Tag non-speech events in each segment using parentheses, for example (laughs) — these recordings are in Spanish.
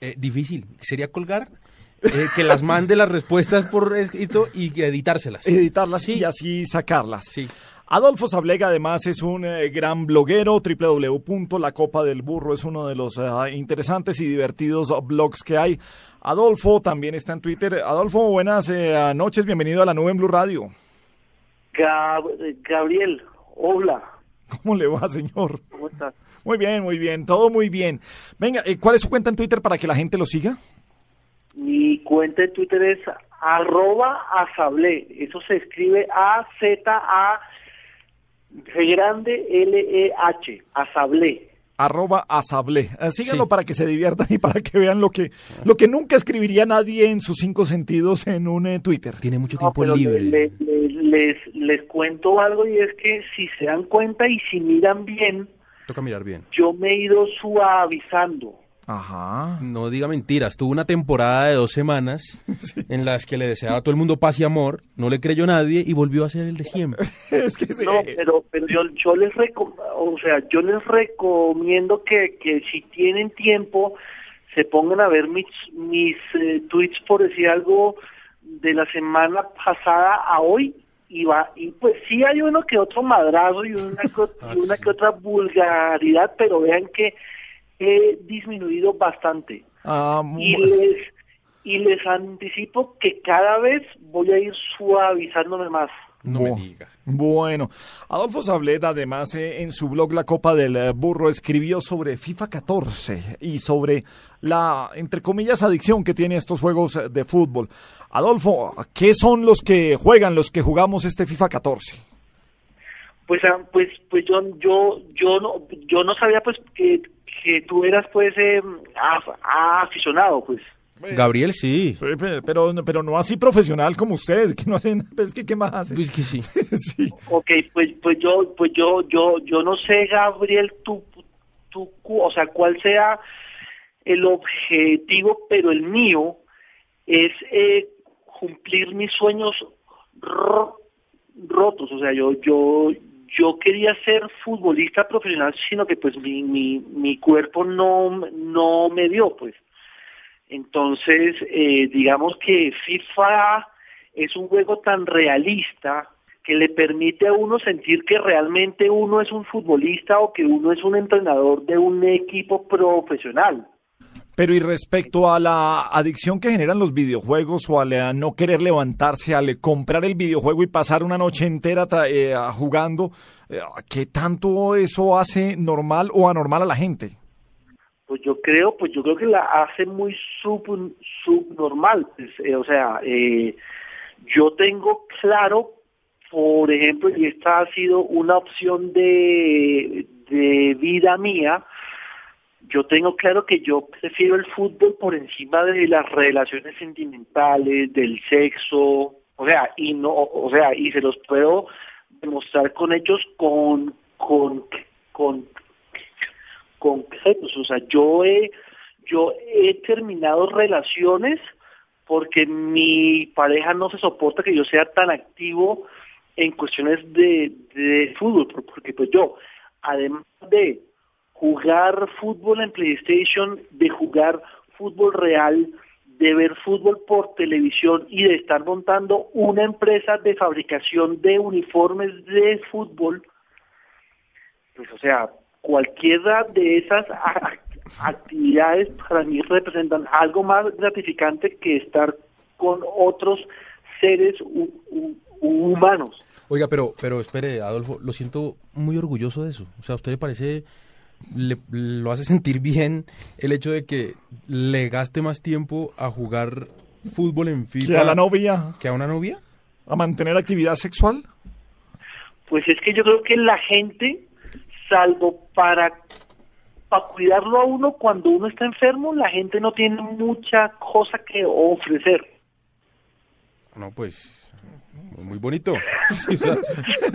Eh, difícil. Sería colgar, eh, que las mande las respuestas por escrito y editárselas. Editarlas y así sacarlas. Sí. Adolfo Sablega además es un eh, gran bloguero, www.lacopa del burro es uno de los eh, interesantes y divertidos blogs que hay. Adolfo también está en Twitter. Adolfo, buenas eh, noches, bienvenido a la nube en Blue Radio. Gab- Gabriel, hola, ¿Cómo le va, señor? ¿cómo estás? Muy bien, muy bien, todo muy bien. Venga, eh, ¿cuál es su cuenta en Twitter para que la gente lo siga? Mi cuenta de Twitter es arroba asablé. Eso se escribe A-Z-A grande L-E-H, asablé. arroba asable. Eh, síganlo para que se diviertan y para que vean lo que, lo que nunca escribiría nadie en sus cinco sentidos en un eh, Twitter. Tiene mucho No, tiempo libre. le- le- les, les cuento algo y es que si se dan cuenta y si miran bien, Toca mirar bien. yo me he ido suavizando. Ajá. No diga mentiras. Tuvo una temporada de dos semanas (laughs) en las que le deseaba a todo el mundo paz y amor. No le creyó nadie y volvió a ser el de siempre. (laughs) es que sí. No, pero, pero yo, yo les o sea, yo les recomiendo que, que si tienen tiempo se pongan a ver mis, mis eh, tweets por decir algo de la semana pasada a hoy y va y pues sí hay uno que otro madrazo y una que, (laughs) y una que otra vulgaridad, pero vean que he disminuido bastante. Ah, y les y les anticipo que cada vez voy a ir suavizándome más. No me diga. Bueno, Adolfo Sableda, además, eh, en su blog La Copa del eh, Burro, escribió sobre FIFA 14 y sobre la, entre comillas, adicción que tiene estos juegos eh, de fútbol. Adolfo, ¿qué son los que juegan, los que jugamos este FIFA 14? Pues ah, pues pues yo yo yo no yo no sabía pues que, que tú eras pues eh, af- aficionado pues. Gabriel sí. Pe- pe- Pero, pero no así profesional como usted, que no hacen, pues, que, ¿qué más hace? Pues que sí. (laughs) sí. Ok, pues pues yo pues yo yo yo no sé Gabriel tú tú o sea cuál sea el objetivo, pero el mío es eh, cumplir mis sueños ro- rotos, o sea, yo yo yo quería ser futbolista profesional, sino que pues mi mi, mi cuerpo no no me dio, pues. Entonces, eh, digamos que FIFA es un juego tan realista que le permite a uno sentir que realmente uno es un futbolista o que uno es un entrenador de un equipo profesional. Pero y respecto a la adicción que generan los videojuegos o eh, no querer levantarse, al comprar el videojuego y pasar una noche entera eh, jugando, eh, ¿qué tanto eso hace normal o anormal a la gente? Pues yo creo, pues yo creo que la hace muy sub, subnormal. pues, eh, o sea, eh, yo tengo claro, por ejemplo, y esta ha sido una opción de, de vida mía, yo tengo claro que yo prefiero el fútbol por encima de las relaciones sentimentales, del sexo, o sea, y no, o sea, y se los puedo demostrar con hechos con, con, con concretos. O sea, yo he, yo he terminado relaciones porque mi pareja no se soporta que yo sea tan activo en cuestiones de, de fútbol, por- porque pues yo, además de jugar fútbol en PlayStation, de jugar fútbol real, de ver fútbol por televisión y de estar montando una empresa de fabricación de uniformes de fútbol, pues o sea, cualquiera de esas actividades para mí representan algo más gratificante que estar con otros seres hu- hu- humanos. Oiga, pero, pero espere, Adolfo, lo siento muy orgulloso de eso. O sea, ¿a usted le parece, le, lo hace (laughs) sentir bien el hecho de que le gaste más tiempo a jugar fútbol en FIFA ¿Que a la novia que a una novia? a mantener actividad sexual? Pues es que yo creo que la gente, salvo para, para cuidarlo a uno cuando uno está enfermo, la gente no tiene mucha cosa que ofrecer. No, pues muy bonito. (laughs) Sí, o sea,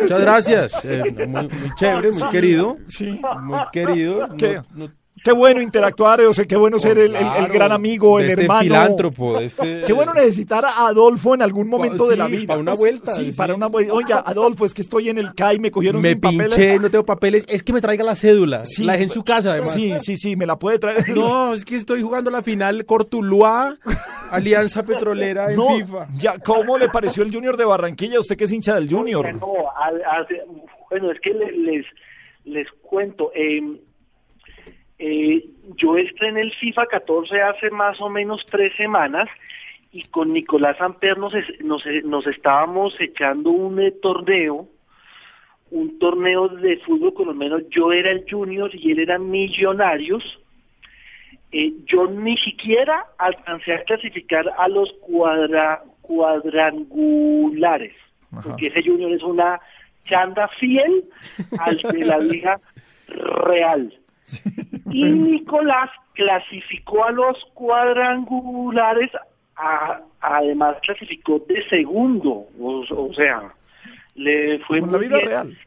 muchas gracias. eh, muy, muy chévere, muy querido. Sí. Muy querido. no- ¿Qué? no- Qué bueno interactuar, o sea, qué bueno ser el, el- gran amigo, de el este hermano. filántropo, de este- (laughs) Qué bueno necesitar a Adolfo en algún momento de la sí, vida. para una vuelta, Sí, sí. para una vuelta. Oiga, Adolfo, es que estoy en el CAI, me cogieron Me sin papeles. pinché, no tengo papeles. Es que me traiga la cédula. Sí. la dejé en su casa, además. Sí, sí, sí, me la puede traer. No, es que estoy jugando la final Cortuluá, Alianza Petrolera en No, FIFA. ya, ¿cómo le pareció el Junior de Barranquilla? Usted que es hincha del Junior. Ya no, a- a- bueno, es que le- les, les cuento. eh, eh, yo estrené el FIFA 14 hace más o menos tres semanas y con Nicolás Amper nos, es- nos, nos estábamos echando un eh, torneo, un torneo de fútbol colombiano. Yo era el junior y él era millonarios. Eh, yo ni siquiera alcancé a clasificar a los cuadra, cuadrangulares, porque ese junior es una chanda fiel al de la (laughs) liga real. Y Nicolás clasificó a los cuadrangulares, a- además clasificó de segundo, o, o sea, le fue Como en la muy vida bien. real.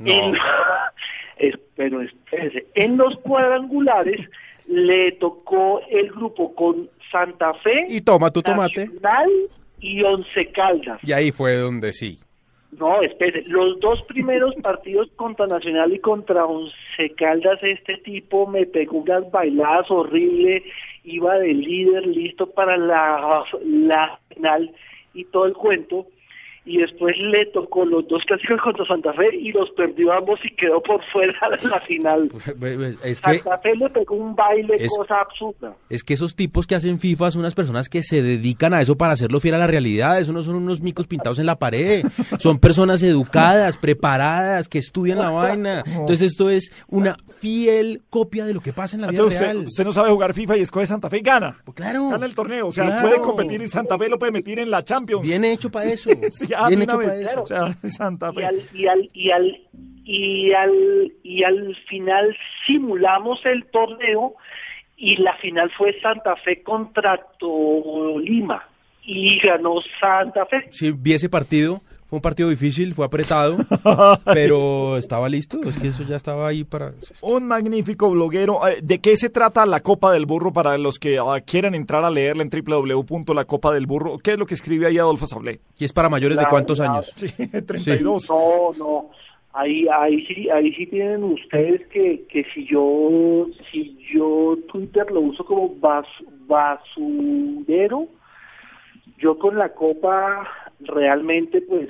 En, (laughs) es- pero espérese, en los cuadrangulares le tocó el grupo con Santa Fe, Y toma tu tomate. Nacional y Once Caldas. Y ahí fue donde sí. No, espere, los dos primeros (laughs) partidos contra Nacional y contra Once Caldas, este tipo me pegó unas bailadas horrible, iba de líder, listo para la, la final y todo el cuento, y después le tocó los dos clásicos contra Santa Fe y los perdió ambos y quedó por fuera de la final. (laughs) Es que, Santa Fe le pegó un baile, es- cosa absurda. es que esos tipos que hacen FIFA son unas personas que se dedican a eso para hacerlo fiel a la realidad. Eso no son unos micos pintados en la pared. Son personas educadas, preparadas, que estudian la vaina. Entonces esto es una fiel copia de lo que pasa en la vida Entonces real. usted, usted no sabe jugar FIFA y escoge Santa Fe y gana. Pues claro. Gana el torneo. O sea, Claro. puede competir y Santa Fe lo puede meter en la Champions. Bien hecho para eso. Sí, ah, Bien hecho para eso. O sea, (laughs) Santa y Fe. al, y al y al y al y al final simulamos el torneo y la final fue Santa Fe contra Tolima y ganó Santa Fe Sí, vi ese partido. Fue un partido difícil, fue apretado, (laughs) pero estaba listo. Es que eso ya estaba ahí para... Un magnífico bloguero. Eh, ¿De qué se trata la Copa del Burro para los que ah, quieran entrar a leerla en www.lacopadelburro? ¿Qué es lo que escribe ahí Adolfo Sablé? ¿Y es para mayores de cuántos años? Sí, (laughs) 32. no no ahí ahí sí ahí sí tienen ustedes que que si yo si yo Twitter lo uso como bas, basurero yo con la copa realmente pues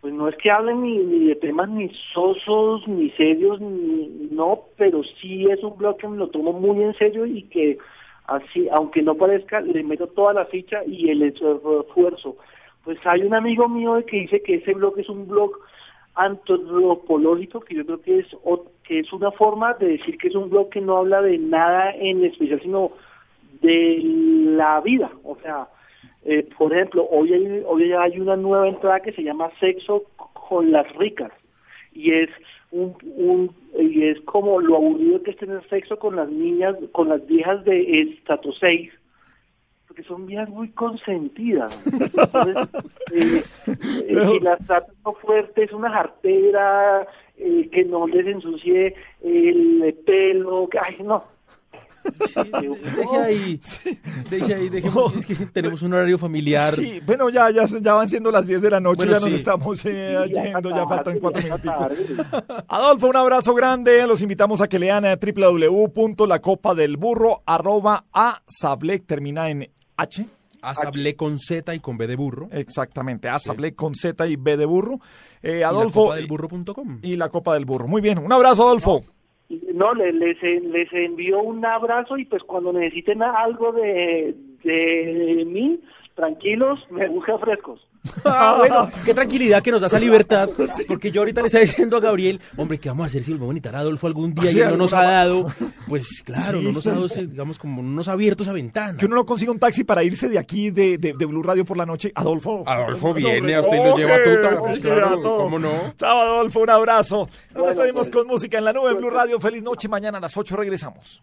pues no es que hablen ni, ni de temas ni sosos ni serios ni no pero sí es un blog que me lo tomo muy en serio y que así aunque no parezca le meto toda la ficha y el esfuerzo. Pues hay un amigo mío que dice que ese blog es un blog antropológico que yo creo que es que es una forma de decir que es un blog que no habla de nada en especial sino de la vida. O sea eh, por ejemplo hoy hay, hoy hay una nueva entrada que se llama sexo con las ricas y es un, un y es como lo aburrido que es tener sexo con las niñas con las viejas de estatus 6 porque son viejas muy consentidas. (laughs) Entonces, eh, eh, si las tratan no fuerte, es una jartera, eh, que no les ensucie el pelo, que, ay, no. Eh, Deje ahí, deje ahí, dejemos, es que tenemos un horario familiar. Sí, bueno, ya, ya, ya van siendo las 10 de la noche, Bueno, ya nos sí. estamos eh, ya yendo, ya faltan cuatro ya minuticos. tarde. (laughs) Adolfo, un abrazo grande. Los invitamos a que lean a www.lacopadelburro arroba a Sablé, termina en H. Asablé con Z y con B de burro. Exactamente, a Sablé con Z y B de burro. Eh, Y la Adolfo. copa del burro.com. y la Copa del Burro. Muy bien, un abrazo, Adolfo. No, les, les, les envío un abrazo y pues cuando necesiten algo de, de mí, tranquilos, me busca frescos. Ah, bueno, qué tranquilidad que nos da esa libertad. Porque yo ahorita le estaba diciendo a Gabriel, hombre, ¿qué vamos a hacer si volvemos a a Adolfo algún día Sí, y no nos ha dado? Pues claro, Sí. no nos ha dado, ese, digamos, como no nos ha abierto esa ventana. Que uno no consiga un taxi para irse de aquí de, de, de Blue Radio por la noche. Adolfo. Adolfo viene, a usted lo lleva a tuta, nos pues lleva claro. ¿cómo no? Chao, Adolfo, un abrazo. Nos despedimos pues. con música en la nube en Blue Radio. Feliz noche. Mañana a las 8 regresamos.